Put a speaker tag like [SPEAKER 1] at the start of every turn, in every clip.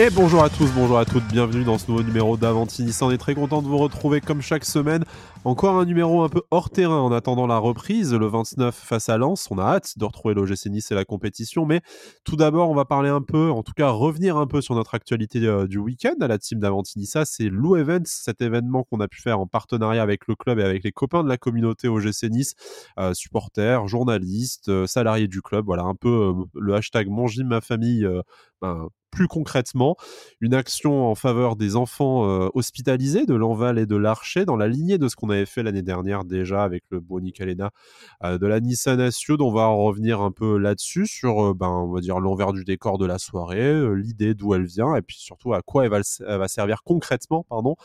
[SPEAKER 1] Et bonjour à tous, bonjour à toutes, bienvenue dans ce nouveau numéro d'Avanti On est très content de vous retrouver comme chaque semaine. Encore un numéro un peu hors terrain en attendant la reprise, le 29 face à Lens. On a hâte de retrouver l'OGC Nice et la compétition. Mais tout d'abord, on va parler un peu, en tout cas revenir un peu sur notre actualité euh, du week-end à la team d'Avanti C'est Lou Events, cet événement qu'on a pu faire en partenariat avec le club et avec les copains de la communauté OGC Nice, euh, supporters, journalistes, euh, salariés du club. Voilà un peu le hashtag Mon Gym, ma famille. Ben, plus concrètement, une action en faveur des enfants euh, hospitalisés de l'Enval et de l'Archer, dans la lignée de ce qu'on avait fait l'année dernière déjà avec le Boni Calena euh, de la Nissan Asio. On va en revenir un peu là-dessus, sur euh, ben, dire l'envers du décor de la soirée, l'idée d'où elle vient, et puis surtout à quoi elle va, elle va servir concrètement pardon,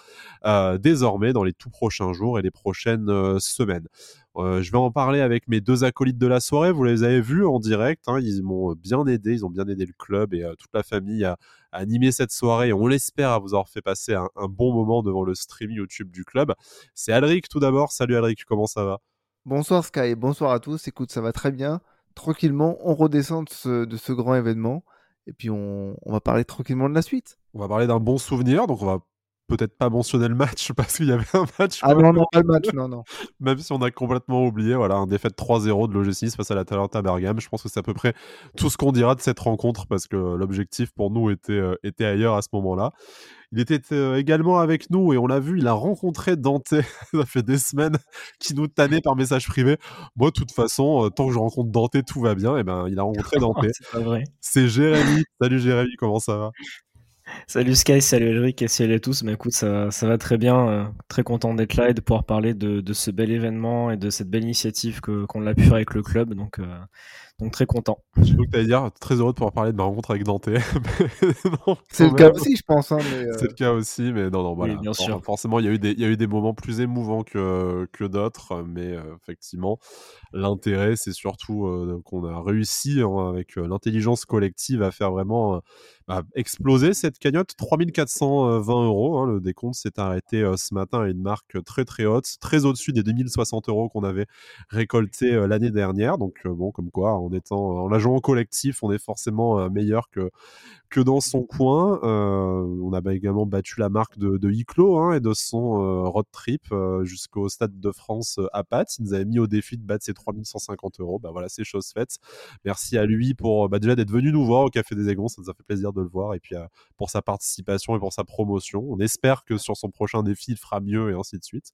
[SPEAKER 1] désormais dans les tout prochains jours et les prochaines semaines. Euh, je vais en parler avec mes deux acolytes de la soirée. Vous les avez vus en direct. Hein. ils m'ont bien aidé. Ils ont bien aidé le club et euh, toute la famille à, animer cette soirée. on l'espère à vous avoir fait passer un, bon moment devant le stream YouTube du club. C'est Alric tout d'abord. Salut Alric, comment ça va?
[SPEAKER 2] Bonsoir Sky, bonsoir à tous. Écoute, ça va très bien. Tranquillement, on redescend de ce, grand événement. Et puis on, on va parler tranquillement de la suite.
[SPEAKER 1] On va parler d'un bon souvenir. Donc on va peut-être pas mentionner le match parce qu'il y avait un match.
[SPEAKER 2] Ah non, non, pas le match, non, non.
[SPEAKER 1] Même si on a complètement oublié, voilà, un défaite 3-0 de l'OGC face à la Talenta Bergame. Je pense que c'est à peu près tout ce qu'on dira de cette rencontre parce que l'objectif pour nous était, euh, était ailleurs à ce moment-là. Il était euh, également avec nous et on l'a vu, il a rencontré Dante. Ça fait des semaines qu'il nous tannait par message privé. Moi, de toute façon, euh, tant que je rencontre Dante, tout va bien. Et ben, il a rencontré Dante. c'est Jérémy. Salut Jérémy, comment ça va?
[SPEAKER 3] Salut Sky, salut Elric et salut à tous. Mais écoute, ça, ça va très bien. Euh, très content d'être là et de pouvoir parler de, ce bel événement et de cette belle initiative qu'on a pu faire avec le club. Donc, euh, donc très content.
[SPEAKER 1] J'ai cru que tu allais dire très heureux de pouvoir parler de ma rencontre avec Dante.
[SPEAKER 2] c'est le cas aussi, je pense. Hein,
[SPEAKER 1] euh, C'est le cas aussi, mais non, non, voilà. bien sûr. Forcément, il y, a eu des, il y a eu des moments plus émouvants que, que d'autres, mais effectivement, l'intérêt, c'est surtout qu'on a réussi hein, avec l'intelligence collective à faire vraiment bah, exploser cette cagnotte. 3420 euros. Hein, le décompte s'est arrêté euh, ce matin à une marque très très haute, très au-dessus des 2060 euros qu'on avait récolté euh, l'année dernière. Donc euh, bon, comme quoi, en étant en la collectif, on est forcément meilleur que que dans son coin. on a également battu la marque de, de hein, et de son road trip jusqu'au Stade de France à Pat. Il nous avait mis au défi de battre ses 3150 euros. Bah voilà, c'est chose faite. Merci à lui pour bah, déjà d'être venu nous voir au Café des Aigons. Ça nous a fait plaisir de le voir et puis euh, pour sa participation et pour sa promotion. On espère que sur son prochain défi, il fera mieux et ainsi de suite.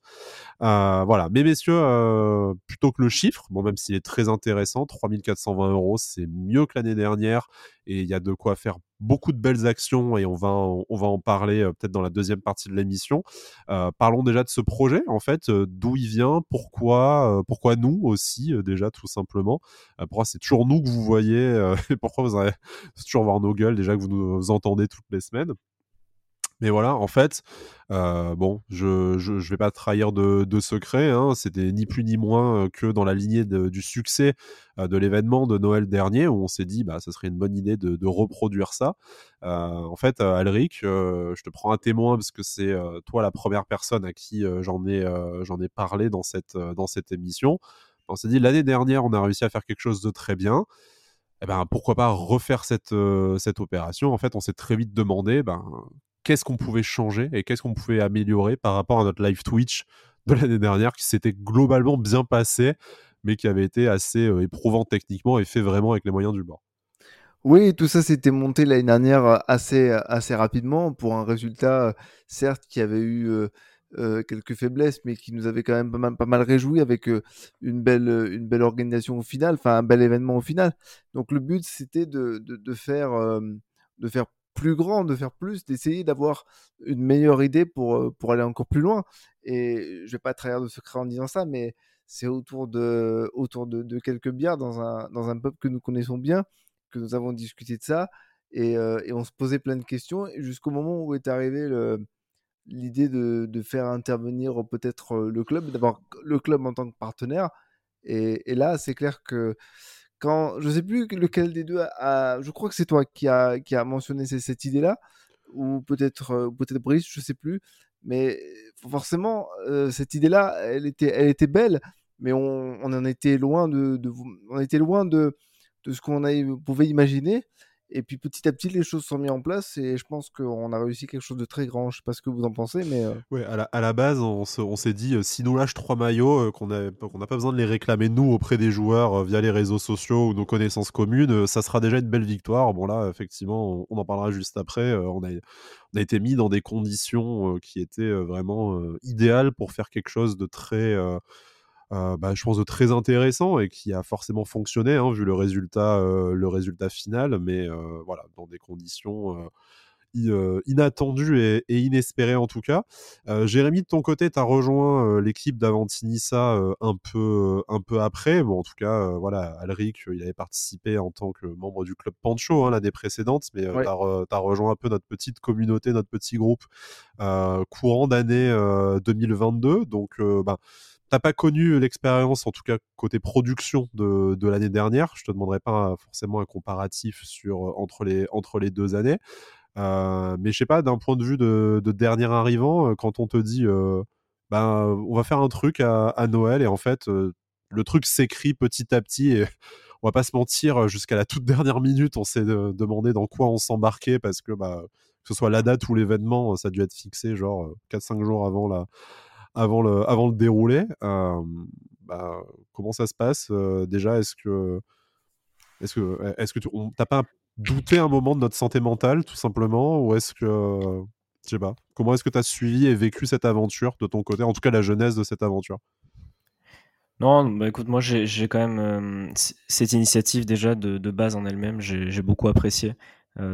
[SPEAKER 1] Euh, voilà. Mais messieurs, euh, plutôt que le chiffre, bon, même s'il est très intéressant, 3420 euros, c'est mieux que l'année dernière et il y a de quoi faire beaucoup de belles actions et on va en, on va en parler peut-être dans la deuxième partie de l'émission. parlons déjà de ce projet, en fait, d'où il vient, pourquoi, pourquoi nous aussi, déjà tout simplement. pourquoi c'est toujours nous que vous voyez et pourquoi vous allez toujours voir nos gueules déjà que vous nous entendez toutes les semaines. Mais voilà, en fait, euh, bon, je, je, vais pas trahir de, de secret. Hein, C'était ni plus ni moins que dans la lignée du succès de l'événement de Noël dernier, où on s'est dit, bah, ça serait une bonne idée de, reproduire ça. en fait, Alric, je te prends un témoin parce que c'est toi la première personne à qui j'en ai, parlé dans cette, dans émission. On s'est dit, l'année dernière, on a réussi à faire quelque chose de très bien. Eh ben, pourquoi pas refaire cette, cette opération? En fait, on s'est très vite demandé ben, qu'est-ce qu'on pouvait changer et qu'est-ce qu'on pouvait améliorer par rapport à notre live Twitch de l'année dernière qui s'était globalement bien passé, mais qui avait été assez euh, éprouvant techniquement et fait vraiment avec les moyens du bord.
[SPEAKER 2] Oui, tout ça s'était monté l'année dernière euh, assez, euh, assez rapidement pour un résultat, certes, qui avait eu quelques faiblesses, mais qui nous avait quand même pas mal, réjoui avec une, belle, une belle organisation au final, enfin un bel événement au final. Donc le but, c'était de, de, faire, de faire plus grand, de faire plus, d'essayer d'avoir une meilleure idée pour, pour aller encore plus loin. Et je vais pas trahir de secret en disant ça, mais c'est autour de, autour de, quelques bières dans un, dans un pub que nous connaissons bien, que nous avons discuté de ça, et, on se posait plein de questions, jusqu'au moment où est arrivé l'idée de, de, faire intervenir peut-être le club, d'abord le club en tant que partenaire. Et là, c'est clair que quand je sais plus lequel des deux a, je crois que c'est toi qui a mentionné cette idée-là ou peut-être euh, peut-être Brice, je sais plus, mais forcément euh, cette idée-là, elle était elle était belle, mais on, en était loin de, on était loin de ce qu'on pouvait imaginer Et puis petit à petit, les choses sont mises en place et je pense qu'on a réussi quelque chose de très grand. Je sais pas ce que vous en pensez, mais. Euh
[SPEAKER 1] ouais, à la, base, on, s'est dit, euh, si nous lâche trois maillots, euh, qu'on n'a pas besoin de les réclamer nous auprès des joueurs via les réseaux sociaux ou nos connaissances communes, ça sera déjà une belle victoire. Bon, là, effectivement, on, en parlera juste après. on, a, on a été mis dans des conditions qui étaient vraiment idéales pour faire quelque chose de très euh, bah, je pense, de très intéressant et qui a forcément fonctionné, hein, vu le résultat, euh, le résultat final, mais euh, voilà, dans des conditions inattendues et, inespérées en tout cas. Jérémy, de ton côté, tu as rejoint l'équipe d'Avantinissa un, peu, un peu après. Bon, en tout cas, voilà, Alric, il avait participé en tant que membre du club Pancho hein, l'année précédente, mais tu as, rejoint un peu notre petite communauté, notre petit groupe courant d'année 2022. Donc, bah, t'as pas connu l'expérience, en tout cas côté production de, de l'année dernière. Je te demanderai pas forcément un comparatif sur entre les entre les deux années, euh, mais je sais pas d'un point de vue de, de, dernier arrivant, euh, quand on te dit, euh, ben on va faire un truc à, à Noël et en fait le truc s'écrit petit à petit et on va pas se mentir, jusqu'à la toute dernière minute, on s'est demandé dans quoi on s'embarquait parce que bah, que ce soit la date ou l'événement, ça a dû être fixé genre 4-5 jours avant la, avant le, avant le déroulé. Bah, comment ça se passe déjà Est-ce que est-ce que est-ce que tu t'as pas douté un moment de notre santé mentale tout simplement ou est-ce que je sais pas comment est-ce que tu as suivi et vécu cette aventure de ton côté en tout cas la jeunesse de cette aventure?
[SPEAKER 3] Non, bah écoute, moi j'ai quand même cette initiative déjà de, de base en elle-même, j'ai beaucoup apprécié.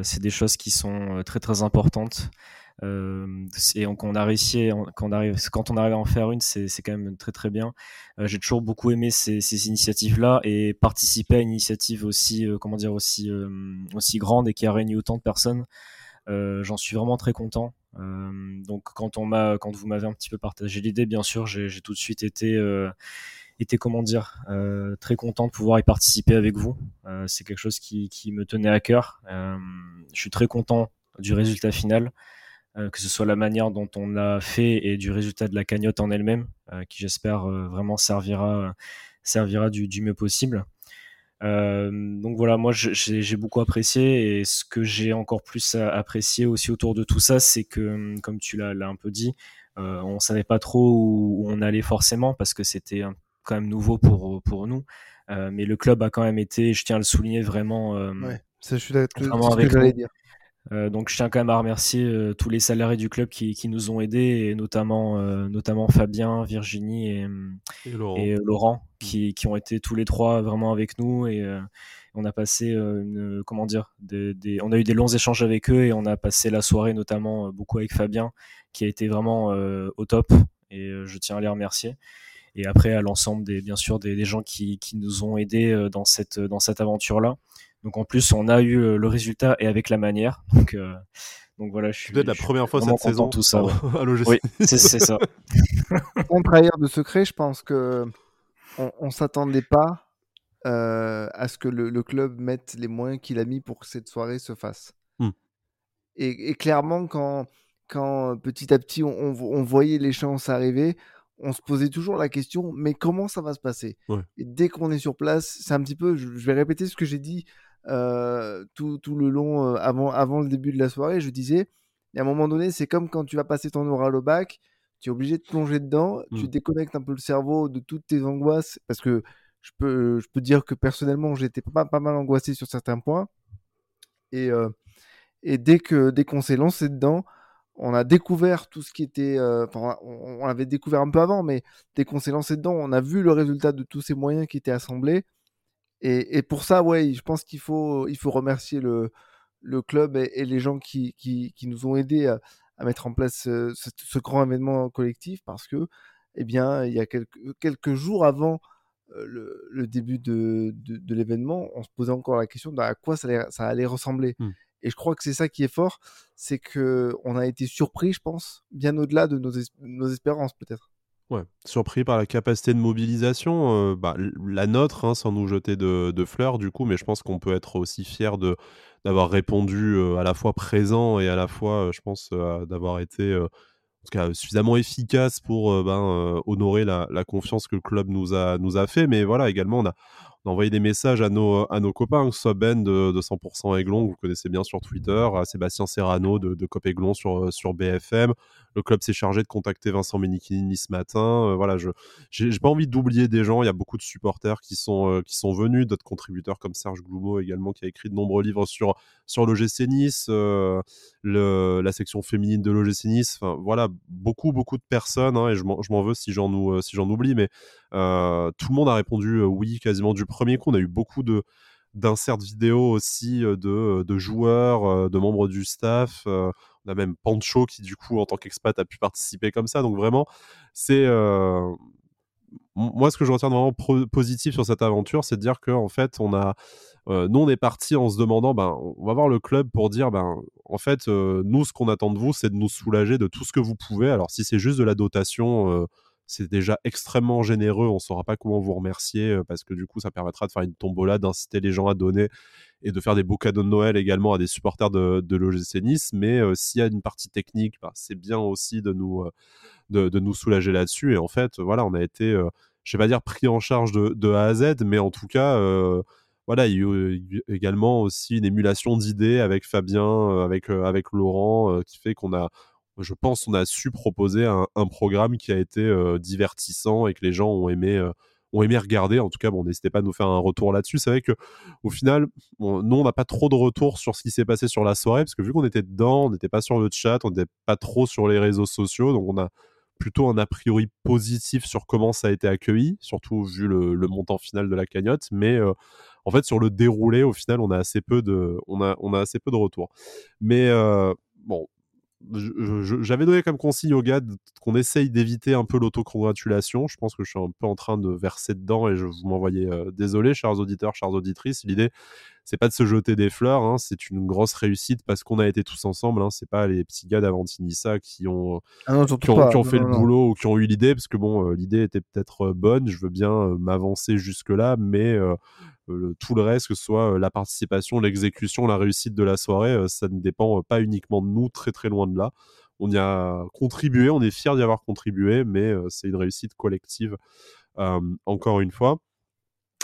[SPEAKER 3] c'est des choses qui sont très très importantes. Euh, et quand on a réussi, quand on arrive, on à en faire une, c'est quand même très très bien. Euh, j'ai toujours beaucoup aimé ces, initiatives-là et participer à une initiative aussi, euh, comment dire, aussi grande et qui a réuni autant de personnes. J'en suis vraiment très content. donc quand on m'a, quand vous m'avez un petit peu partagé l'idée, bien sûr, j'ai tout de suite été été comment dire très content de pouvoir y participer avec vous. C'est quelque chose qui, me tenait à cœur. Je suis très content du résultat final. Euh, que ce soit la manière dont on a fait et du résultat de la cagnotte en elle-même, euh, qui j'espère euh, vraiment servira, servira du, mieux possible. donc voilà, moi j'ai beaucoup apprécié et ce que j'ai encore plus apprécié aussi autour de tout ça, c'est que, comme tu l'as un peu dit, on savait pas trop où, on allait forcément parce que c'était quand même nouveau pour, pour nous. mais le club a quand même été, je tiens à le souligner, vraiment,
[SPEAKER 2] ouais, ça, je suis vraiment avec que dire.
[SPEAKER 3] Euh, donc je tiens quand même à remercier euh, tous les salariés du club qui, qui nous ont aidés, et notamment, euh, notamment Fabien, Virginie et, et Laurent, mm. qui, qui, ont été tous les trois vraiment avec nous. Et on a passé une, comment dire, des, des, on a eu des longs échanges avec eux et on a passé la soirée notamment beaucoup avec Fabien, qui a été vraiment au top. Et je tiens à les remercier. Et après à l'ensemble des, bien sûr, des, des gens qui, qui, nous ont aidés dans cette, dans cette aventure-là. Donc en plus, on a eu euh, le résultat et avec la manière. Donc, euh, donc voilà, je suis.
[SPEAKER 1] Peut-être la première fois cette saison.
[SPEAKER 3] Tout ça. oui, c'est ça.
[SPEAKER 2] Trahir de secret, je pense que on, s'attendait pas euh, à ce que le, club mette les moyens qu'il a mis pour que cette soirée se fasse. Hmm. Et, clairement, quand, quand petit à petit on, voyait les chances arriver, on se posait toujours la question, mais comment ça va se passer? Et dès qu'on est sur place, c'est un petit peu, je, vais répéter ce que j'ai dit tout, tout, le long, euh, avant, avant le début de la soirée, je disais, à un moment donné, c'est comme quand tu vas passer ton oral au bac, tu es obligé de plonger dedans, tu mmh. déconnectes un peu le cerveau de toutes tes angoisses, parce que je peux, je peux dire que personnellement, j'étais pas, pas mal angoissé sur certains points. Et, euh, et dès que dès qu'on s'est lancé dedans, on a découvert tout ce qui était. on, on l'avait découvert un peu avant, mais dès qu'on s'est lancé dedans, on a vu le résultat de tous ces moyens qui étaient assemblés. Et, pour ça, ouais, je pense qu'il faut, il faut remercier le, le club et, les gens qui, qui, qui, nous ont aidés à, mettre en place ce, grand événement collectif parce que, eh bien, il y a quelques, quelques jours avant le, le, début de, de, l'événement, on se posait encore la question de à quoi ça allait, ça allait ressembler. Mmh. Et je crois que c'est ça qui est fort, c'est que on a été surpris, je pense, bien au-delà de nos, nos espérances peut-être.
[SPEAKER 1] Ouais, surpris par la capacité de mobilisation, euh, bah, la nôtre, hein, sans nous jeter de, fleurs du coup, mais je pense qu'on peut être aussi fier de d'avoir répondu euh, à la fois présent et à la fois, euh, je pense, d'avoir été suffisamment efficace pour ben, honorer la, confiance que le club nous a, nous a fait. Mais voilà, également, on a, on a envoyé des messages à nos, à nos copains, que ce soit Ben de, 100% Aiglon, que vous connaissez bien sur Twitter, à Sébastien Serrano de, de Cop Aiglon sur, sur BFM. Le club s'est chargé de contacter Vincent Menichini ce matin. Euh, voilà, je j'ai pas envie d'oublier des gens. Il y a beaucoup de supporters qui sont, euh, qui sont venus, d'autres contributeurs comme Serge Gloumo également, qui a écrit de nombreux livres sur, sur l'OGC Nice, euh, la section féminine de l'OGC Nice. Enfin, voilà, beaucoup, beaucoup de personnes, hein, et je m'en veux si j'en oublie, mais tout le monde a répondu oui quasiment du premier coup. On a eu beaucoup de d'inserts vidéo aussi de, de joueurs, de membres du staff. on a même Pancho qui, du coup, en tant qu'expat, a pu participer comme ça. Donc, vraiment, c'est. Moi, ce que je retiens vraiment positif sur cette aventure, c'est de dire qu'en en fait, on a. nous, on est parti en se demandant, ben, on va voir le club pour dire, ben, en fait, nous, ce qu'on attend de vous, c'est de nous soulager de tout ce que vous pouvez. Alors, si c'est juste de la dotation c'est déjà extrêmement généreux. On ne saura pas comment vous remercier euh, parce que du coup, ça permettra de faire une tombola, d'inciter les gens à donner et de faire des beaux cadeaux de Noël également à des supporters de, de l'OGC Nice. Mais euh, s'il y a une partie technique, bah, c'est bien aussi de nous, euh, de, nous soulager là-dessus. Et en fait, voilà, on a été, je ne vais pas dire pris en charge de, A à Z, mais en tout cas, voilà, il y a eu également aussi une émulation d'idées avec Fabien, avec, avec Laurent, qui fait qu'on a je pense qu'on a su proposer un, programme qui a été euh, divertissant et que les gens ont aimé, euh, ont aimé regarder. En tout cas, bon, n'hésitez pas à nous faire un retour là-dessus. C'est vrai que au final, nous, on n'a pas trop de retours sur ce qui s'est passé sur la soirée, parce que vu qu'on était dedans, on n'était pas sur le chat, on n'était pas trop sur les réseaux sociaux, donc on a plutôt un a priori positif sur comment ça a été accueilli, surtout vu le, montant final de la cagnotte. Mais euh, en fait, sur le déroulé, au final, on a assez peu de, on a, on a assez peu de retours. Mais bon, j'avais donné comme consigne au gars qu'on essaye d'éviter un peu l'autocongratulation. Je pense que je suis un peu en train de verser dedans et je vous m'envoyais euh, désolé, chers auditeurs, chères auditrices. L'idée, c'est pas de se jeter des fleurs, hein, c'est une grosse réussite parce qu'on a été tous ensemble. Hein, c'est pas les petits gars d'Avantinissa qui ont, ah qui ont, fait le boulot ou qui ont eu l'idée, parce que bon, euh, l'idée était peut-être euh, bonne. Je veux bien m'avancer jusque-là, mais tout le reste, que ce soit la participation, l'exécution, la réussite de la soirée, ça ne dépend pas uniquement de nous, très très loin de là. On y a contribué, on est fiers d'y avoir contribué, mais c'est une réussite collective, encore une fois.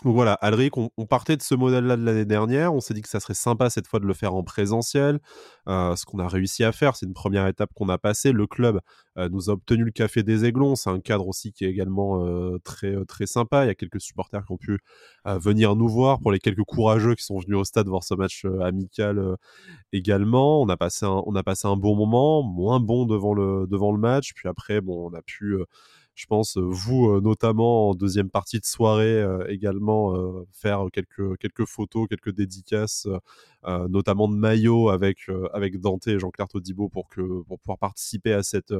[SPEAKER 1] Donc voilà, Alric, on, partait de ce modèle-là de l'année dernière. On s'est dit que ça serait sympa cette fois de le faire en présentiel. Euh, ce qu'on a réussi à faire, c'est une première étape qu'on a passée. Le club euh, nous a obtenu le Café des Aiglons. C'est un cadre aussi qui est également euh, très, très sympa. Il y a quelques supporters qui ont pu venir nous voir. Pour les quelques courageux qui sont venus au stade voir ce match amical également, on a, passé un, bon moment, moins bon devant le, match. Puis après, on a pu je pense, vous notamment en deuxième partie de soirée également faire quelques, quelques photos, quelques dédicaces, notamment de maillots avec, avec Dante et Jean-Claire Todibo pour, pour pouvoir participer à cette,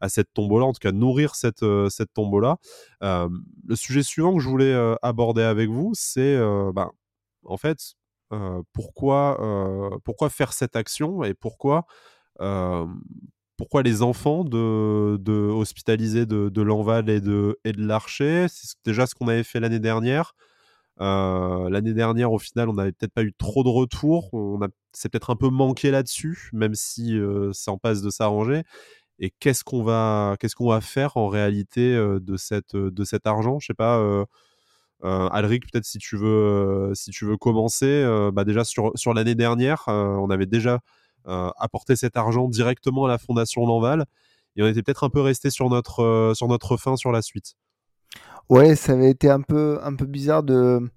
[SPEAKER 1] à cette tombola, en tout cas nourrir cette, cette tombola. le sujet suivant que je voulais aborder avec vous, c'est ben, en fait pourquoi, pourquoi faire cette action et pourquoi pourquoi les enfants de, de hospitalisés de, de l'Enval et de, et de l'Archer C'est déjà ce qu'on avait fait l'année dernière. Euh, l'année dernière, au final, on n'avait peut-être pas eu trop de retours. On a, c'est peut-être un peu manqué là-dessus, même si euh, ça en passe de s'arranger. Et qu'est-ce qu'on va, qu'est-ce qu'on va faire en réalité euh, de, cette, de cet argent? Je sais pas. Alric, peut-être si tu veux, si tu veux commencer. bah déjà sur, sur l'année dernière, on avait déjà euh, apporter cet argent directement à la Fondation Lanval. Et on était peut-être un peu resté sur notre, euh, sur notre fin sur la suite.
[SPEAKER 2] Ouais, ça avait été un peu, un peu bizarre de,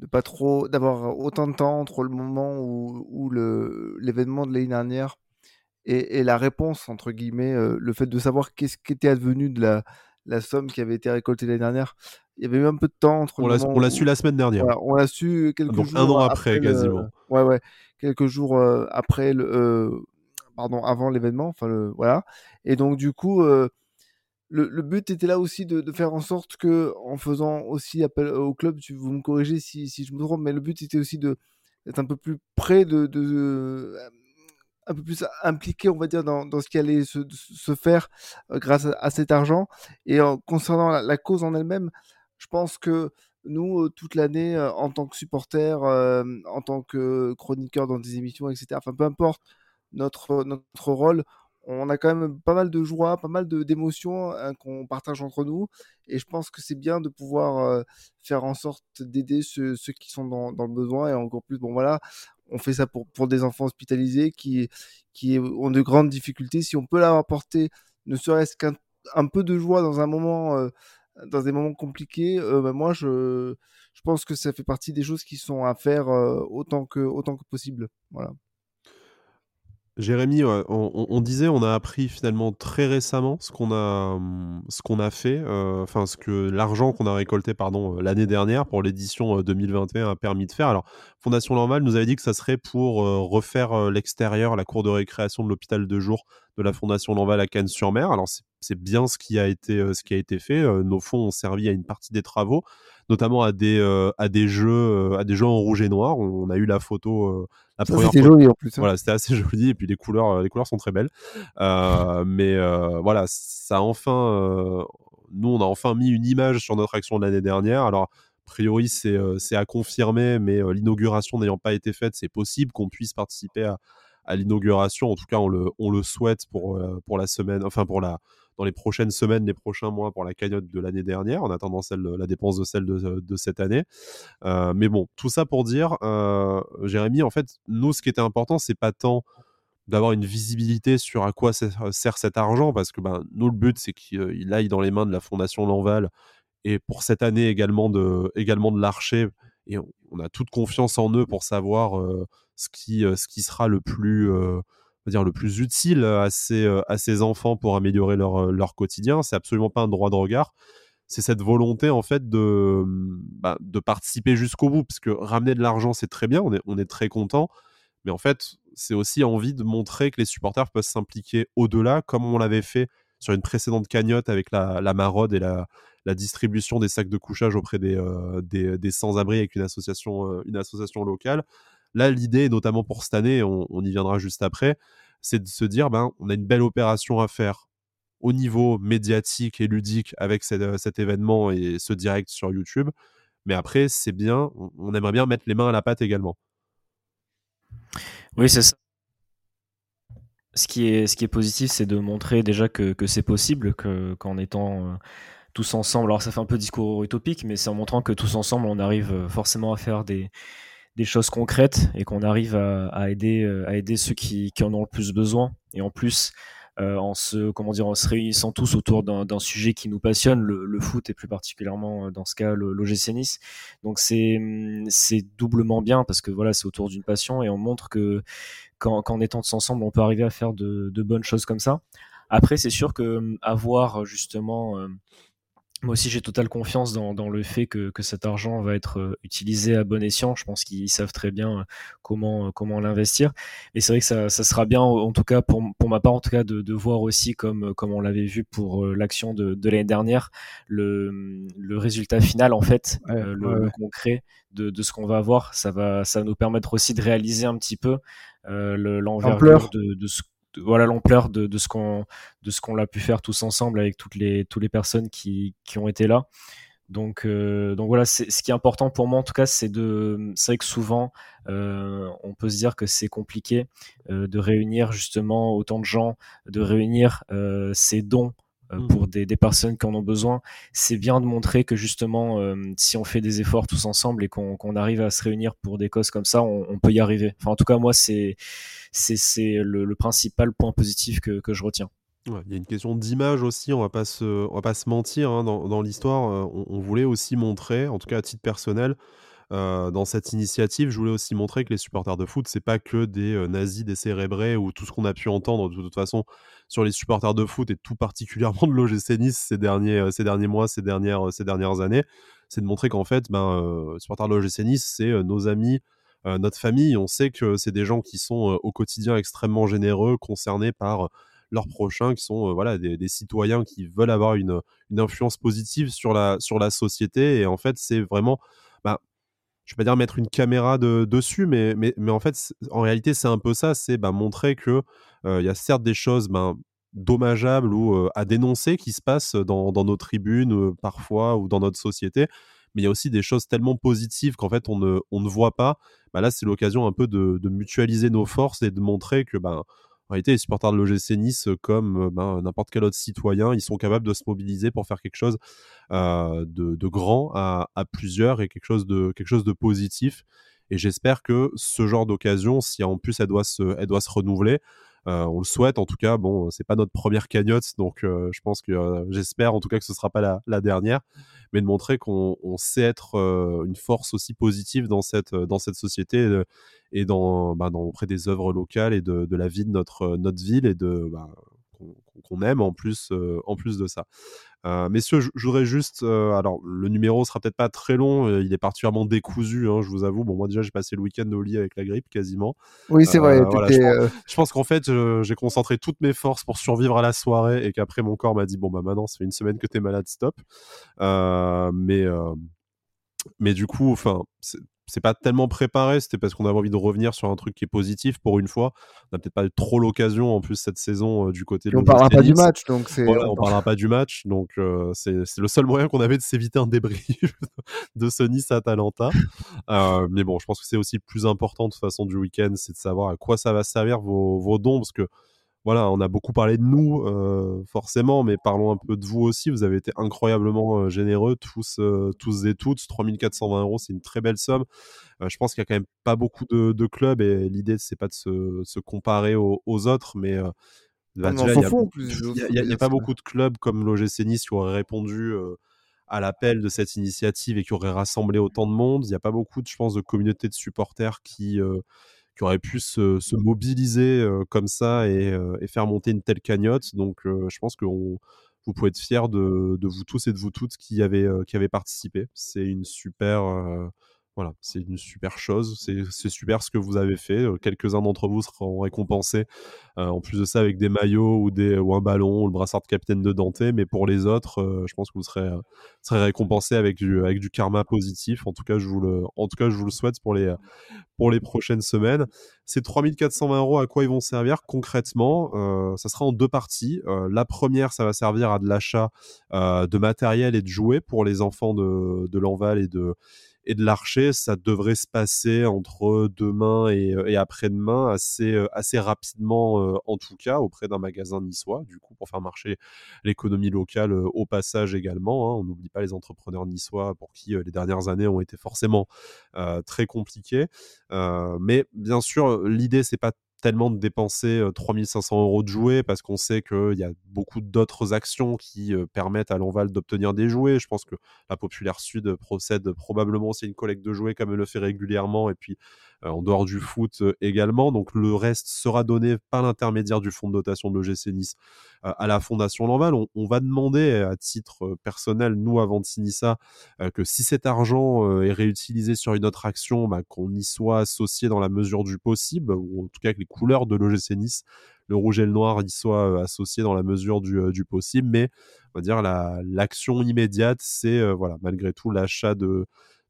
[SPEAKER 2] de pas trop d'avoir autant de temps entre le moment où, où l'événement de l'année dernière et, et, la réponse entre guillemets, euh, le fait de savoir qu'est-ce qui était advenu de la, la somme qui avait été récoltée l'année dernière. Il y avait eu un peu de temps entre.
[SPEAKER 1] On l'a su la semaine dernière.
[SPEAKER 2] on l'a su quelques
[SPEAKER 1] Donc
[SPEAKER 2] jours
[SPEAKER 1] un an après, quasiment.
[SPEAKER 2] Ouais, ouais, quelques jours euh, après le, euh, pardon, avant l'événement. Enfin, le... voilà. Et donc du coup, euh, le, le, but était là aussi de, de, faire en sorte que, en faisant aussi appel au club, tu, vous me corrigez si, si je me trompe, mais le but était aussi de d'être un peu plus près de, de un peu plus impliqué, on va dire, dans, dans ce qui allait se, se faire grâce à, cet argent. Et concernant la, cause en elle-même, je pense que nous, toute l'année, en tant que supporter, en tant que chroniqueur dans des émissions, etc., enfin peu importe notre, notre rôle, on a quand même pas mal de joie, pas mal d'émotions hein, qu'on partage entre nous. Et je pense que c'est bien de pouvoir euh, faire en sorte d'aider ceux, qui sont dans, le besoin. Et encore plus, bon voilà, on fait ça pour, des enfants hospitalisés qui, ont de grandes difficultés. Si on peut leur apporter ne serait-ce qu'un un peu de joie dans un moment, euh, dans des moments compliqués, euh, bah, moi je, je pense que ça fait partie des choses qui sont à faire autant, que, autant que possible. Voilà.
[SPEAKER 1] Jérémy, on, disait, on a appris finalement très récemment ce qu'on a, hum, fait, euh, enfin ce que l'argent qu'on a récolté euh, l'année dernière pour l'édition 2021 euh, a permis de faire. Alors Fondation Normal nous avait dit que ça serait pour refaire l'extérieur, la cour de récréation de l'hôpital de jour de la Fondation Lanval à Cannes-sur-Mer. Alors c'est bien ce qui a été fait. nos fonds ont servi à une partie des travaux notamment à des, euh, à des jeux, euh, à des jeux en rouge et noir. On, a eu la photo, euh, la
[SPEAKER 2] première. C'était joli en plus.
[SPEAKER 1] Hein. Voilà, c'était assez joli et puis les couleurs, les couleurs sont très belles. mais voilà, ça enfin, nous on a enfin mis une image sur notre action de l'année dernière. Alors a priori, c'est à confirmer, mais l'inauguration n'ayant pas été faite, c'est possible qu'on puisse participer à, à l'inauguration. En tout cas, on le, on le souhaite pour, pour la semaine, enfin pour la, dans les prochaines semaines, les prochains mois pour la cagnotte de l'année dernière, en attendant celle, la dépense de celle de, cette année. Euh, mais bon, tout ça pour dire, euh, Jérémy, en fait, nous, ce qui était important, c'est pas tant d'avoir une visibilité sur à quoi sert cet argent, parce que ben, nous, le but, c'est qu'il aille dans les mains de la Fondation Lanval, et pour cette année également de, également de l'Archer, et on, a toute confiance en eux pour savoir euh, ce, qui, ce qui sera le plus dire le plus utile à ces, euh, à ces enfants pour améliorer leur, euh, leur quotidien. C'est absolument pas un droit de regard. C'est cette volonté en fait de, mmh, bah, de participer jusqu'au bout, parce que ramener de l'argent c'est très bien, on est, on est très content, mais en fait c'est aussi envie de montrer que les supporters peuvent s'impliquer au-delà, comme on l'avait fait sur une précédente cagnotte avec la, la marode et la, la, distribution des sacs de couchage auprès des, euh, des, des sans-abri avec une association, une association locale. Là, l'idée, notamment pour cette année, on, y viendra juste après, c'est de se dire, ben, on a une belle opération à faire au niveau médiatique et ludique avec euh, cet événement et ce direct sur YouTube. Mais après, c'est bien, on aimerait bien mettre les mains à la pâte également.
[SPEAKER 3] Oui, c'est ça. Ce qui est, positif, c'est de montrer déjà que, c'est possible, qu'en étant euh, tous ensemble, alors ça fait un peu discours utopique, mais c'est en montrant que tous ensemble, on arrive euh, forcément à faire des, des choses concrètes et qu'on arrive à, aider, euh, à aider ceux qui, en ont le plus besoin. Et en plus, euh, en se comment dire en se réunissant tous autour d'un sujet qui nous passionne le, foot et plus particulièrement euh, dans ce cas l'OGC Nice donc c'est doublement bien parce que voilà c'est autour d'une passion et on montre que qu'en étant tous ensemble on peut arriver à faire de bonnes choses comme ça après c'est sûr que avoir justement moi aussi, j'ai totale confiance dans, dans, le fait que, que, cet argent va être euh, utilisé à bon escient. Je pense qu'ils savent très bien euh, comment, euh, comment l'investir. Et c'est vrai que ça, ça, sera bien, en tout cas, pour, pour ma part, en tout cas, de, de voir aussi, comme, comme on l'avait vu pour l'action de, de l'année dernière, le, le résultat final, en fait, le, concret de, de ce qu'on va avoir. Ça va, ça va nous permettre aussi de réaliser un petit peu l'envergure de, de ce voilà l'ampleur de, de, ce qu'on de ce qu'on a pu faire tous ensemble avec toutes les toutes les personnes qui, qui ont été là. Donc euh, donc voilà, ce qui est important pour moi en tout cas, c'est de c'est vrai que souvent euh, on peut se dire que c'est compliqué euh, de réunir justement autant de gens, de réunir ces dons mmh. pour des, des, personnes qui en ont besoin. C'est bien de montrer que justement, si on fait des efforts tous ensemble et qu'on arrive à se réunir pour des causes comme ça, on, on peut y arriver. Enfin, en tout cas, moi, c'est c'est le, principal point positif que, je retiens.
[SPEAKER 1] il y a une question d'image aussi, on va pas se, va pas se mentir, hein, dans, l'histoire, euh, on, voulait aussi montrer, en tout cas à titre personnel, euh, dans cette initiative, je voulais aussi montrer que les supporters de foot, c'est pas que des euh, nazis décérébrés ou tout ce qu'on a pu entendre de toute façon sur les supporters de foot et tout particulièrement de l'OGC Nice ces derniers, ces derniers mois, ces dernières, ces dernières années. C'est de montrer qu'en fait, ben, supporters de l'OGC Nice, c'est nos amis, euh, notre famille, on sait que c'est des gens qui sont euh, au quotidien extrêmement généreux, concernés par euh, leurs prochains, qui sont voilà des, citoyens qui veulent avoir une, influence positive sur la, sur la société. Et en fait, c'est vraiment, je vais pas dire mettre une caméra de, dessus, mais, en fait, en réalité, c'est un peu ça, c'est bah, montrer que il y a certes des choses ben, dommageables ou à dénoncer qui se passent dans, nos tribunes parfois ou dans notre société, mais il y a aussi des choses tellement positives qu'en fait on ne, ne voit pas. Bah là, c'est l'occasion un peu de, de, mutualiser nos forces et de montrer que ben, en réalité, les supporters de l'OGC Nice, comme ben, n'importe quel autre citoyen, ils sont capables de se mobiliser pour faire quelque chose de, grand à, plusieurs et quelque chose de, positif. Et j'espère que ce genre d'occasion, si en plus elle doit se, elle doit se renouveler, euh, on le souhaite en tout cas. Bon, c'est pas notre première cagnotte, donc euh, je pense que euh, j'espère en tout cas que ce sera pas la, dernière, mais de montrer qu'on sait être une force aussi positive dans cette dans cette société et dans, bah, dans, auprès des œuvres locales et de, de, la vie de notre notre ville et de bah, qu'on aime en plus, euh, en plus de ça. Euh, messieurs, je, voudrais juste, euh, alors le numéro sera peut-être pas très long, il est particulièrement décousu, hein, je vous avoue. Bon, moi déjà j'ai passé le week-end au lit avec la grippe quasiment.
[SPEAKER 2] Oui, c'est vrai.
[SPEAKER 1] je, pense, qu'en fait j'ai concentré toutes mes forces pour survivre à la soirée et qu'après mon corps m'a dit bon bah maintenant ça fait une semaine que t'es malade, stop. mais mais du coup, enfin, c'est pas tellement préparé, c'était parce qu'on avait envie de revenir sur un truc qui est positif pour une fois. On n'a peut-être pas eu trop l'occasion en plus cette saison euh, du côté de
[SPEAKER 2] On parlera pas du match, donc c'est.
[SPEAKER 1] on parlera pas du match, donc euh, c'est le seul moyen qu'on avait de s'éviter un débrief de ce Nice Atalanta. Euh, mais bon, je pense que c'est aussi le plus important de toute façon du week-end, c'est de savoir à quoi ça va servir vos, vos dons, parce que voilà, on a beaucoup parlé de nous, euh, forcément, mais parlons un peu de vous aussi. Vous avez été incroyablement euh, généreux, tous, euh, tous et toutes. 3420 euros, c'est une très belle somme. je pense qu'il y a quand même pas beaucoup de, clubs et l'idée, c'est pas de se, comparer aux, autres, mais il n'y a, pas beaucoup de clubs comme l'OGC Nice qui auraient répondu à l'appel de cette initiative et qui auraient rassemblé autant de monde. Il n'y a pas beaucoup, je pense, de communautés de supporters qui qui aurait pu se, se mobiliser comme ça et, et, faire monter une telle cagnotte. Donc, je pense que vous pouvez être fiers de, de, vous tous et de vous toutes qui avez, qui avez participé. C'est une super voilà, c'est une super chose, c'est super ce que vous avez fait. Euh, quelques-uns d'entre vous seront récompensés, euh, en plus de ça, avec des maillots ou, des, ou un ballon ou le brassard de capitaine de Dante. Mais pour les autres, euh, je pense que vous serez, récompensés avec du, karma positif. En tout cas, je vous le, souhaite pour les, pour les prochaines semaines. Ces 3420 euros, à quoi ils vont servir concrètement Ça sera en deux parties. la première, ça va servir à de l'achat de matériel et de jouets pour les enfants de, de l'Enval et de et de l'archer, ça devrait se passer entre demain et, euh, et après-demain assez, euh, assez rapidement, euh, en tout cas, auprès d'un magasin niçois, du coup, pour faire marcher l'économie locale au passage également. Hein. On n'oublie pas les entrepreneurs niçois pour qui les dernières années ont été forcément très compliquées. mais bien sûr, l'idée, c'est pas tellement de dépenser 3500 euros de jouets parce qu'on sait qu'il y a beaucoup d'autres actions qui permettent à l'Enval d'obtenir des jouets. Je pense que la Populaire Sud procède probablement aussi à une collecte de jouets comme elle le fait régulièrement et puis en dehors du foot également. Donc le reste sera donné par l'intermédiaire du fonds de dotation de l'OGC Nice à la Fondation L'Enval. On, va demander à titre personnel, nous avant de que si cet argent est réutilisé sur une autre action, bah, qu'on y soit associé dans la mesure du possible, ou en tout cas que les couleurs de l'OGC Nice, le rouge et le noir, y soient associés dans la mesure du, possible. Mais on va dire l'action immédiate, c'est voilà malgré tout l'achat de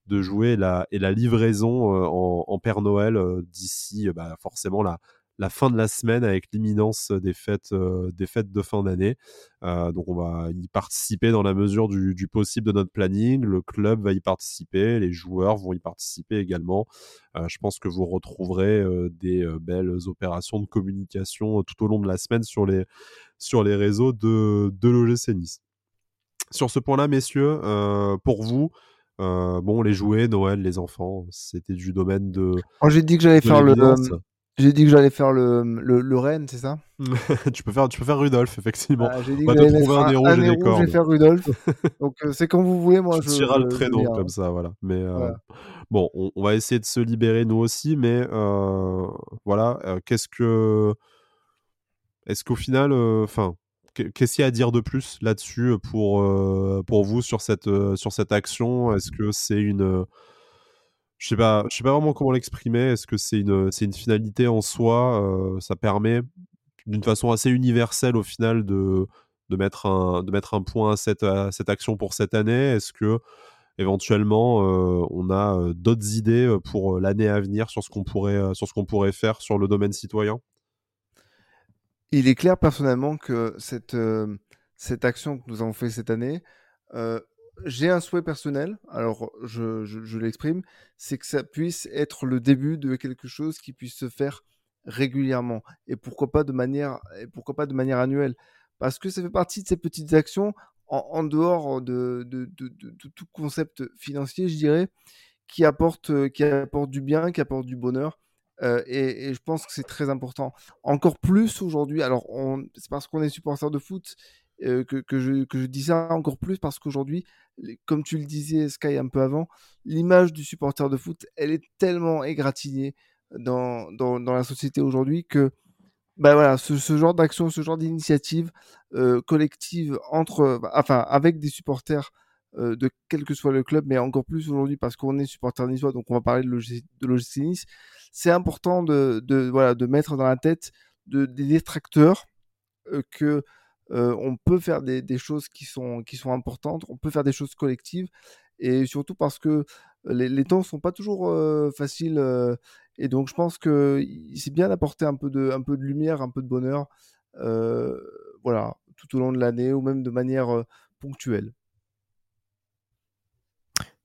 [SPEAKER 1] de jouer et la livraison en, Père Noël d'ici bah, forcément la, la fin de la semaine avec l'imminence des fêtes, des fêtes de fin d'année. donc on va y participer dans la mesure du, possible de notre planning. Le club va y participer, les joueurs vont y participer également. je pense que vous retrouverez des belles opérations de communication tout au long de la semaine sur les, sur les réseaux de, de l'OGC Nice. Sur ce point-là, messieurs, pour vous, bon, les jouets, Noël, les enfants, c'était du domaine de.
[SPEAKER 2] Oh, j'ai dit que j'allais faire le. J'ai dit que j'allais faire le, le, le Rennes, c'est ça?
[SPEAKER 1] Tu, peux faire, tu peux faire Rudolf, effectivement.
[SPEAKER 2] Ah, j'ai dit que j'allais trouver un, un je vais faire Rudolf. Donc euh, c'est comme vous voulez, moi.
[SPEAKER 1] Tu je tireras le traîneau comme ça, voilà. Mais euh, bon, on, on, va essayer de se libérer nous aussi, mais euh, voilà. Euh, qu'est-ce que. Est-ce qu'au final, enfin, qu'est-ce qu'il y a à dire de plus là-dessus pour, pour vous sur cette, sur cette action? Est-ce que c'est une je sais sais pas vraiment comment l'exprimer. Est-ce que c'est une, c'est une finalité en soi? Euh, Ça permet d'une façon assez universelle au final de, de, mettre, un, de mettre un point à cette, cette action pour cette année? Est-ce que éventuellement euh, on a euh, d'autres idées pour l'année à venir sur ce qu'on pourrait, sur ce qu'on pourrait faire sur le domaine citoyen?
[SPEAKER 2] Il est clair personnellement que cette, cette action que nous avons fait cette année j'ai un souhait personnel, alors je, je, l'exprime, c'est que ça puisse être le début de quelque chose qui puisse se faire régulièrement et pourquoi pas de manière et pourquoi pas de manière annuelle. Parce que ça fait partie de ces petites actions en, dehors de, de, tout concept financier je dirais qui apporte qui apporte du bien qui apporte du bonheur euh, et, je pense que c'est très important. Encore plus aujourd'hui alors c'est parce qu'on est supporter de foot euh, que, je, que je dis ça encore plus parce qu'aujourd'hui comme tu le disais Sky un peu avant l'image du supporter de foot elle est tellement égratignée dans, dans, dans la société aujourd'hui que bah voilà, ce, genre d'action, ce genre d'initiative euh, collective entre, enfin, avec des supporters euh, de quel que soit le club, mais encore plus aujourd'hui parce qu'on est supporter niçois, donc on va parler de l'OGC Nice. C'est important de, de, voilà, de mettre dans la tête de, des détracteurs euh, que euh, on peut faire des, des, choses qui sont, qui sont importantes, on peut faire des choses collectives, et surtout parce que les, les temps sont pas toujours euh, faciles et donc, je pense que c'est bien d'apporter un peu de, un peu de lumière, un peu de bonheur, euh, voilà, tout au long de l'année ou même de manière euh, ponctuelle.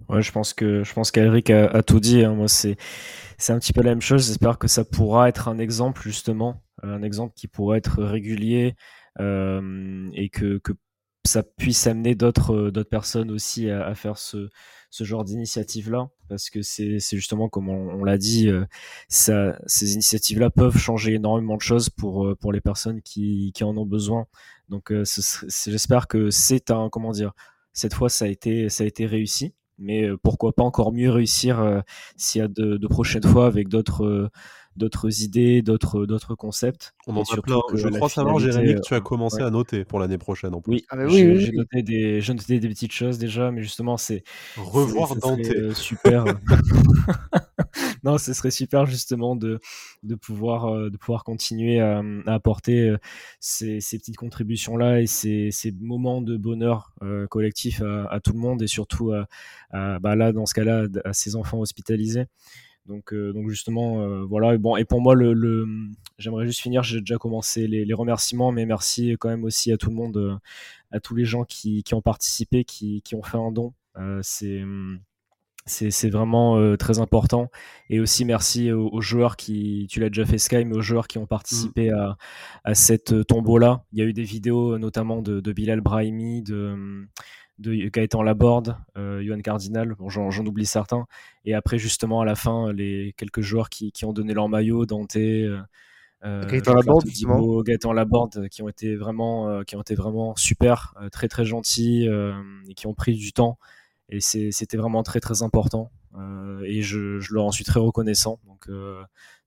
[SPEAKER 3] Ouais, je pense que je pense qu'Eric a, tout dit. Hein. Moi, c'est c'est un petit peu la même chose. J'espère que ça pourra être un exemple justement, un exemple qui pourra être régulier euh, et que, que ça puisse amener d'autres d'autres personnes aussi à, à faire ce ce genre d'initiative-là, parce que c'est justement, comme on, l'a dit, euh, ça, ces initiatives-là peuvent changer énormément de choses pour, euh, pour les personnes qui, qui en ont besoin. Donc euh, j'espère que c'est un, comment dire, cette fois ça a été, ça a été réussi, mais pourquoi pas encore mieux réussir s'il y a de, de, prochaines fois avec d'autres d'autres idées, d'autres d'autres concepts.
[SPEAKER 1] On en a plein. Je crois savoir, Jérémy, que tu as commencé à noter pour l'année prochaine en plus.
[SPEAKER 3] Oui, ah bah oui, j'ai noté des, j'ai noté des petites choses déjà, mais justement c'est
[SPEAKER 1] revoir Dante.
[SPEAKER 3] Euh, super. non, ce serait super justement de de pouvoir euh, de pouvoir continuer à, apporter euh, ces, ces, petites contributions là et ces, ces moments de bonheur collectif à, à, tout le monde et surtout à, à bah là dans ce cas-là à ces enfants hospitalisés. Donc, euh, donc justement, euh, voilà. Et bon, et pour moi, le, le j'aimerais juste finir. J'ai déjà commencé les, les, remerciements, mais merci quand même aussi à tout le monde, euh, à tous les gens qui, qui ont participé, qui, qui, ont fait un don. c'est c'est vraiment très important. Et aussi merci aux, joueurs qui, tu l'as déjà fait Sky, mais aux joueurs qui ont participé mmh. à, à, cette tombeau-là. Il y a eu des vidéos notamment de, de Bilal Brahimi, de, de Gaëtan Laborde, euh, Cardinal, j'en oublie certains. Et après, justement, à la fin, les quelques joueurs qui, qui ont donné leur maillot, Dante, euh,
[SPEAKER 2] euh Gaëtan Laborde,
[SPEAKER 3] Gaëtan Laborde, qui ont été vraiment, euh, qui ont été vraiment super, euh, très très gentils et qui ont pris du temps. Et c'était vraiment très très important. et je, je, leur en suis très reconnaissant. Donc,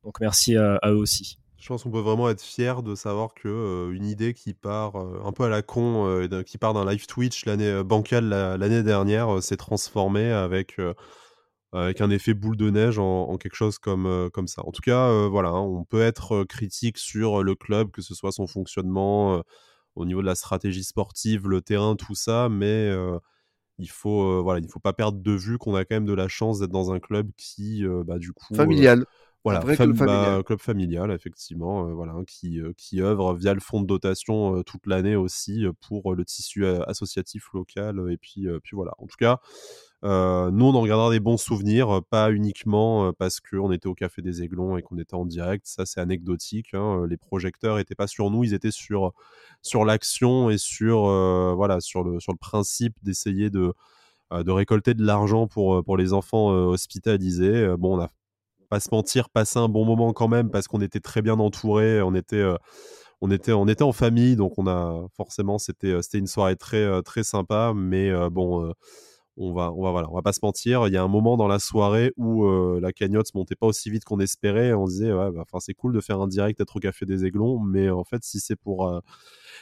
[SPEAKER 3] donc merci à eux aussi.
[SPEAKER 1] Je pense qu'on peut vraiment être fier de savoir que une idée qui part un peu à la con, qui part d'un live Twitch l'année l'année dernière, s'est transformée avec avec un effet boule de neige en, quelque chose comme comme ça. En tout cas, voilà, hein, on peut être critique sur le club, que ce soit son fonctionnement au niveau de la stratégie sportive, le terrain, tout ça, mais il faut voilà, il faut pas perdre de vue qu'on a quand même de la chance d'être dans un club qui, bah, du coup,
[SPEAKER 2] familial.
[SPEAKER 1] Voilà, club, familial. club, familial. effectivement, euh, voilà, qui, euh, qui œuvre via le fonds de dotation euh, toute l'année aussi pour le tissu associatif local. Et puis, puis voilà. En tout cas, nous, on en regardera des bons souvenirs, pas uniquement parce qu'on était au Café des Aiglons et qu'on était en direct. Ça, c'est anecdotique. Hein. Les projecteurs n'étaient pas sur nous, ils étaient sur, sur l'action et sur, voilà, sur, le, sur le principe d'essayer de, de récolter de l'argent pour, pour les enfants hospitalisés. Bon, on a pas se mentir, passer un bon moment quand même parce qu'on était très bien entouré, on était, euh, on était, on était en famille, donc on a forcément c'était, c'était une soirée très, très sympa, mais bon. on va, on va, voilà, on va pas se mentir. Il y a un moment dans la soirée où la cagnotte montait pas aussi vite qu'on espérait. On disait, ouais, bah, c'est cool de faire un direct, être au café des Aiglons, mais en fait, si c'est pour,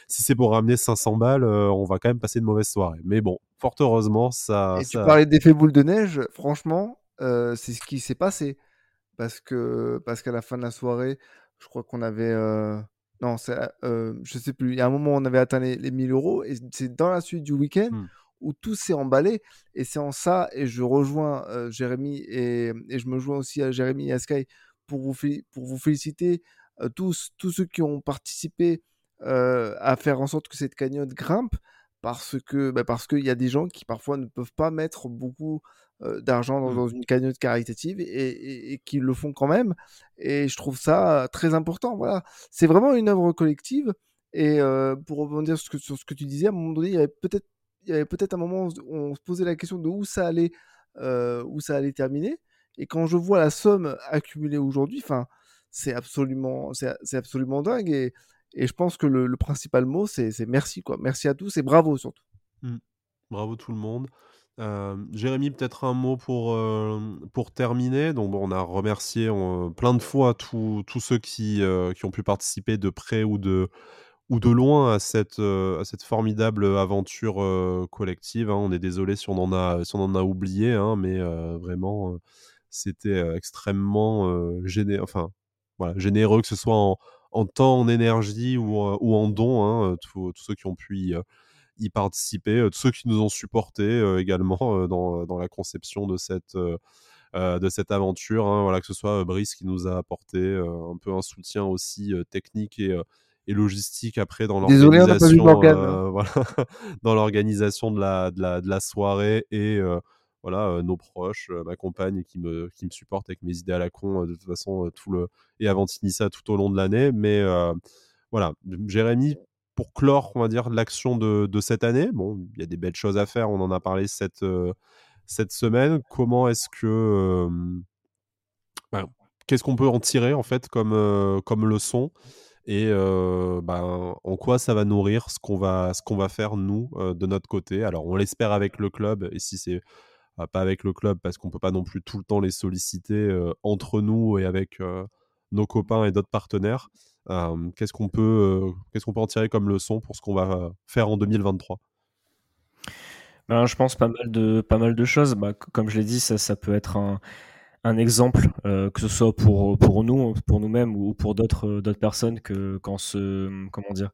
[SPEAKER 1] si c'est pour ramener 500 balles, on va quand même passer une mauvaise soirée. Mais bon, fort heureusement, ça.
[SPEAKER 2] Et tu parlais d'effet boule de neige. Franchement, c'est ce qui s'est passé parce que parce qu'à la fin de la soirée, je crois qu'on avait euh, non, c'est euh, je sais plus. Il y a un moment, on avait atteint les, les 1000 euros et c'est dans la suite du week-end mmh. où tout s'est emballé et c'est en ça et je rejoins euh, Jérémy et, et, je me joins aussi à Jérémy et à Sky pour vous pour vous féliciter tous tous ceux qui ont participé à faire en sorte que cette cagnotte grimpe parce que bah parce qu'il y a des gens qui parfois ne peuvent pas mettre beaucoup d'argent mmh. dans, une cagnotte caritative et, et, qui le font quand même. Et je trouve ça très important. Voilà, c'est vraiment une œuvre collective. Et pour rebondir sur ce, que, tu disais, à un moment donné, il y avait peut-être il y avait peut-être un moment où on se posait la question de où ça allait, où ça allait terminer. Et quand je vois la somme accumulée aujourd'hui, enfin, c'est absolument, c'est absolument dingue. Et, et, je pense que le, principal mot, c'est merci, quoi. Merci à tous et bravo surtout.
[SPEAKER 1] Mmh. Bravo tout le monde. Jérémy, peut-être un mot pour, pour terminer. Donc, bon, on a remercié plein de fois tous ceux qui, qui ont pu participer de près ou de, ou de loin à cette, à cette formidable aventure collective. Hein. On est désolé si on en a, si on en a oublié, hein, mais vraiment, c'était extrêmement géné enfin, généreux, que ce soit en, en temps, en énergie ou, ou en don. Hein, tous ceux qui ont pu participer, tous ceux qui nous ont supportés également dans, dans, la conception de cette, de cette aventure. Hein, voilà, que ce soit Brice qui nous a apporté un peu un soutien aussi technique et, et logistique après dans l'organisation hein. voilà, dans l'organisation de la, de, la, de la soirée et voilà nos proches ma compagne qui me qui me supporte avec mes idées à la con de toute façon tout le et avant ça tout au long de l'année mais voilà Jérémy pour clore, on va dire, l'action de, cette année. Bon, il y a des belles choses à faire, on en a parlé cette, euh, semaine. Comment est-ce que. Euh, ben, qu'est-ce qu'on peut en tirer, en fait, comme, euh, comme leçon et ben, en quoi ça va nourrir ce qu'on va, va faire, nous, de notre côté? Alors, on l'espère avec le club, et si c'est pas avec le club, parce qu'on peut pas non plus tout le temps les solliciter entre nous et avec nos copains et d'autres partenaires qu'est-ce qu'on peut, qu'est-ce qu'on peut en tirer comme leçon pour ce qu'on va faire en 2023
[SPEAKER 3] ben, je pense pas mal de, pas mal de choses. Bah, comme je l'ai dit, ça, ça peut être un, un exemple, que ce soit pour, pour nous, pour nous-mêmes ou pour d'autres, d'autres personnes que quand se, comment dire,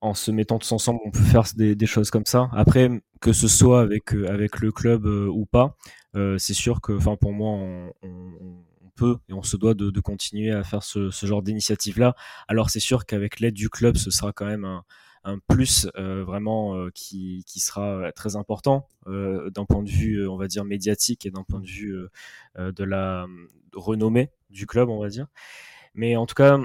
[SPEAKER 3] en se mettant tous ensemble, on peut faire des, choses comme ça. Après, que ce soit avec, avec le club ou pas, c'est sûr que, pour moi, on, peut et on se doit de, continuer à faire ce, genre d'initiative-là. Alors c'est sûr qu'avec l'aide du club, ce sera quand même un, plus euh, vraiment euh, qui, sera très important euh, d'un point de vue, on va dire, médiatique et d'un point de vue de la renommée du club, on va dire. Mais en tout cas,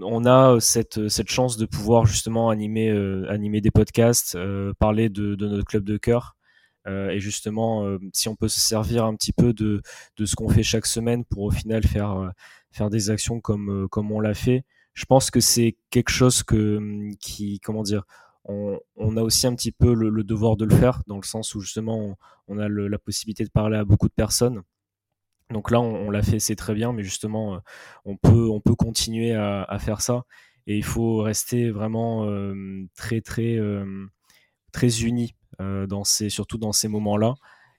[SPEAKER 3] on a cette, cette chance de pouvoir justement animer, animer des podcasts, parler de, de, notre club de cœur. Euh, et justement, euh, si on peut se servir un petit peu de, de ce qu'on fait chaque semaine pour au final faire, euh, faire des actions comme, comme on l'a fait, je pense que c'est quelque chose que, hum, qui, comment dire, on, on, a aussi un petit peu le, devoir de le faire, dans le sens où justement on, a la possibilité de parler à beaucoup de personnes. Donc là, on, l'a fait, c'est très bien, mais justement, on peut, on peut continuer à, à, faire ça. Et il faut rester vraiment très, très, très unis dans ces, surtout dans ces moments-là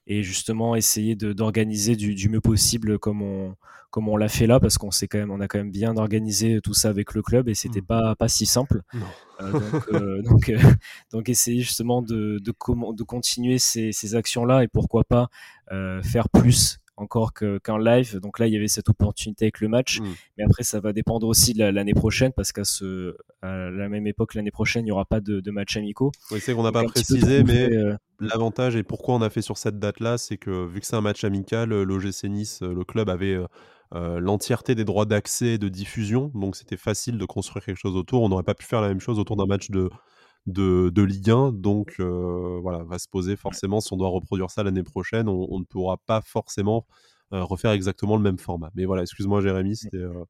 [SPEAKER 3] et justement essayer d'organiser du, du, mieux possible comme on, comme on l'a fait là parce qu'on quand même on a quand même bien organisé tout ça avec le club et c'était mmh. pas pas si simple euh, donc, euh, donc, donc, essayer justement de, de, de continuer ces, ces actions là et pourquoi pas faire plus encore qu'un live. Donc là, il y avait cette opportunité avec le match. Mm. Mais après, ça va dépendre aussi de l'année prochaine parce qu'à ce, à la même époque, l'année prochaine, il n'y aura pas de, de match amicaux.
[SPEAKER 1] Oui, c'est qu'on n'a pas précisé, mais euh, l'avantage et pourquoi on a fait sur cette date-là, c'est que vu que c'est un match amical, euh, l'OGC Nice, euh, le club avait l'entièreté des droits d'accès et de diffusion. Donc c'était facile de construire quelque chose autour. On n'aurait pas pu faire la même chose autour d'un match de, de, de, Ligue 1. Donc euh, voilà, va se poser forcément si on doit reproduire ça l'année prochaine, on, ne pourra pas forcément euh, refaire exactement le même format. Mais voilà, excuse-moi Jérémy, c'était euh,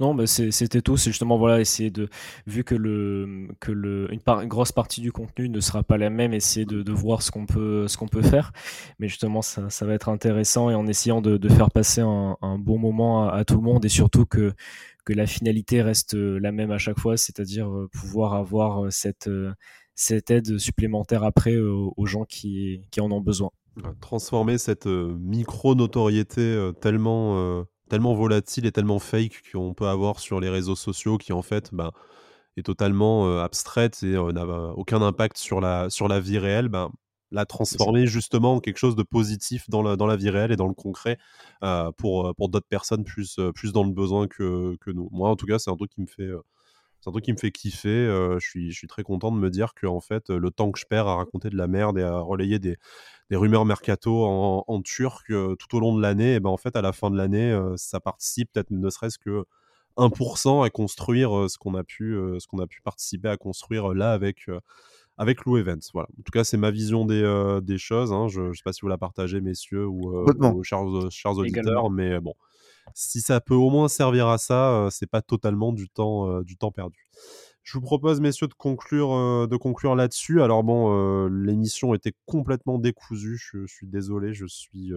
[SPEAKER 3] non, bah c'était tout. C'est justement voilà, essayer de, vu que le que le une, grosse partie du contenu ne sera pas la même, essayer de, voir ce qu'on peut ce qu'on peut faire. Mais justement, ça, va être intéressant et en essayant de, faire passer un, bon moment à, tout le monde et surtout que que la finalité reste euh, la même à chaque fois, c'est-à-dire euh, pouvoir avoir euh, cette, cette aide supplémentaire après aux gens qui, qui en ont besoin.
[SPEAKER 1] Transformer cette micro-notoriété tellement, tellement volatile et tellement fake qu'on peut avoir sur les réseaux sociaux qui en fait ben, est totalement abstraite et n'a aucun impact sur la, sur la vie réelle, ben, la transformer justement en quelque chose de positif dans la, dans la vie réelle et dans le concret euh, pour, euh, pour d'autres personnes plus, euh, plus dans le besoin que, que nous. Moi, en tout cas, c'est un truc qui me fait c'est un truc qui me fait kiffer. je, suis, je suis très content de me dire que en fait, le temps que je perds à raconter de la merde et à relayer des, des rumeurs mercato en, en turc tout au long de l'année, et ben en fait, à la fin de l'année, ça participe peut-être ne serait-ce que 1% à construire ce qu'on a pu, ce qu'on a pu participer à construire là avec avec Lou Evans. Voilà. En tout cas, c'est ma vision des, des choses. Hein. Je ne sais pas si vous la partagez, messieurs, ou, ou chers, chers, auditeurs, mais bon, si ça peut au moins servir à ça, c'est pas totalement du temps, du temps perdu. Je vous propose, messieurs, de conclure, de conclure là-dessus. Alors bon, l'émission était complètement décousue. Je, suis désolé, je suis,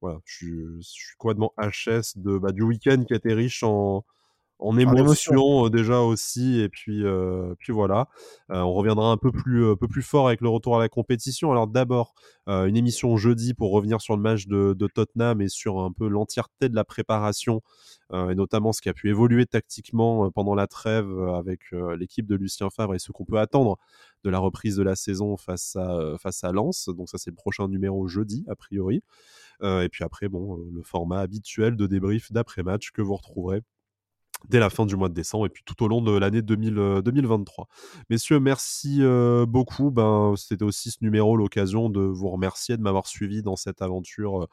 [SPEAKER 1] voilà, je, suis complètement HS de, bah, du week-end qui été riche en, en émotion, déjà aussi et puis puis voilà. On reviendra un peu plus un peu plus fort avec le retour à la compétition. Alors d'abord une émission jeudi pour revenir sur le match de, Tottenham et sur un peu l'entièreté de la préparation et notamment ce qui a pu évoluer tactiquement pendant la trêve avec l'équipe de Lucien Favre et ce qu'on peut attendre de la reprise de la saison face à face à Lens. Donc ça c'est le prochain numéro jeudi a priori. Et puis après bon le format habituel de débrief d'après match que vous retrouverez dès la fin du mois de décembre et puis tout au long de l'année 2023. Euh, Messieurs, merci euh, beaucoup. Ben, C'était aussi ce numéro l'occasion de vous remercier de m'avoir suivi dans cette aventure. Euh,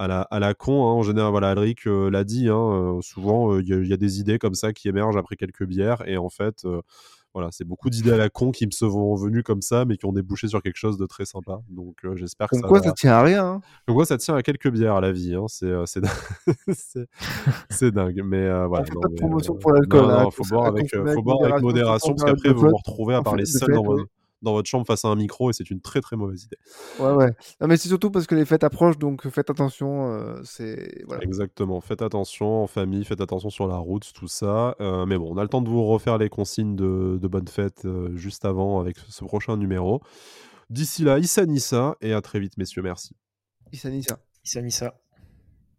[SPEAKER 1] à la, con, hein. en général, voilà, Alric l'a dit, hein, souvent il y, a des idées comme ça qui émergent après quelques bières, et en fait, voilà, c'est beaucoup d'idées à la con qui me sont venues comme ça, mais qui ont débouché sur quelque chose de très sympa. Donc euh, j'espère que
[SPEAKER 2] ça. quoi, ça tient à rien. Hein.
[SPEAKER 1] Comme quoi, ça tient à quelques bières à la vie. Hein. C'est euh, c'est dingue. Mais euh, voilà.
[SPEAKER 2] Non, pas de promotion pour l'alcool.
[SPEAKER 1] Il hein, faut boire avec, faut boire avec modération, parce qu'après vous vous retrouvez à parler seul dans votre dans votre chambre face à un micro et c'est une très très mauvaise idée.
[SPEAKER 2] Ouais, ouais. Non, mais c'est surtout parce que les fêtes approchent, donc faites attention. Euh, c'est voilà.
[SPEAKER 1] Exactement. Faites attention en famille, faites attention sur la route, tout ça. Euh, mais bon, on a le temps de vous refaire les consignes de, de bonne fête euh, juste avant avec ce prochain numéro. D'ici là, Issa Nissa et à très vite, messieurs. Merci.
[SPEAKER 2] Issa Nissa.
[SPEAKER 3] Issa Nissa.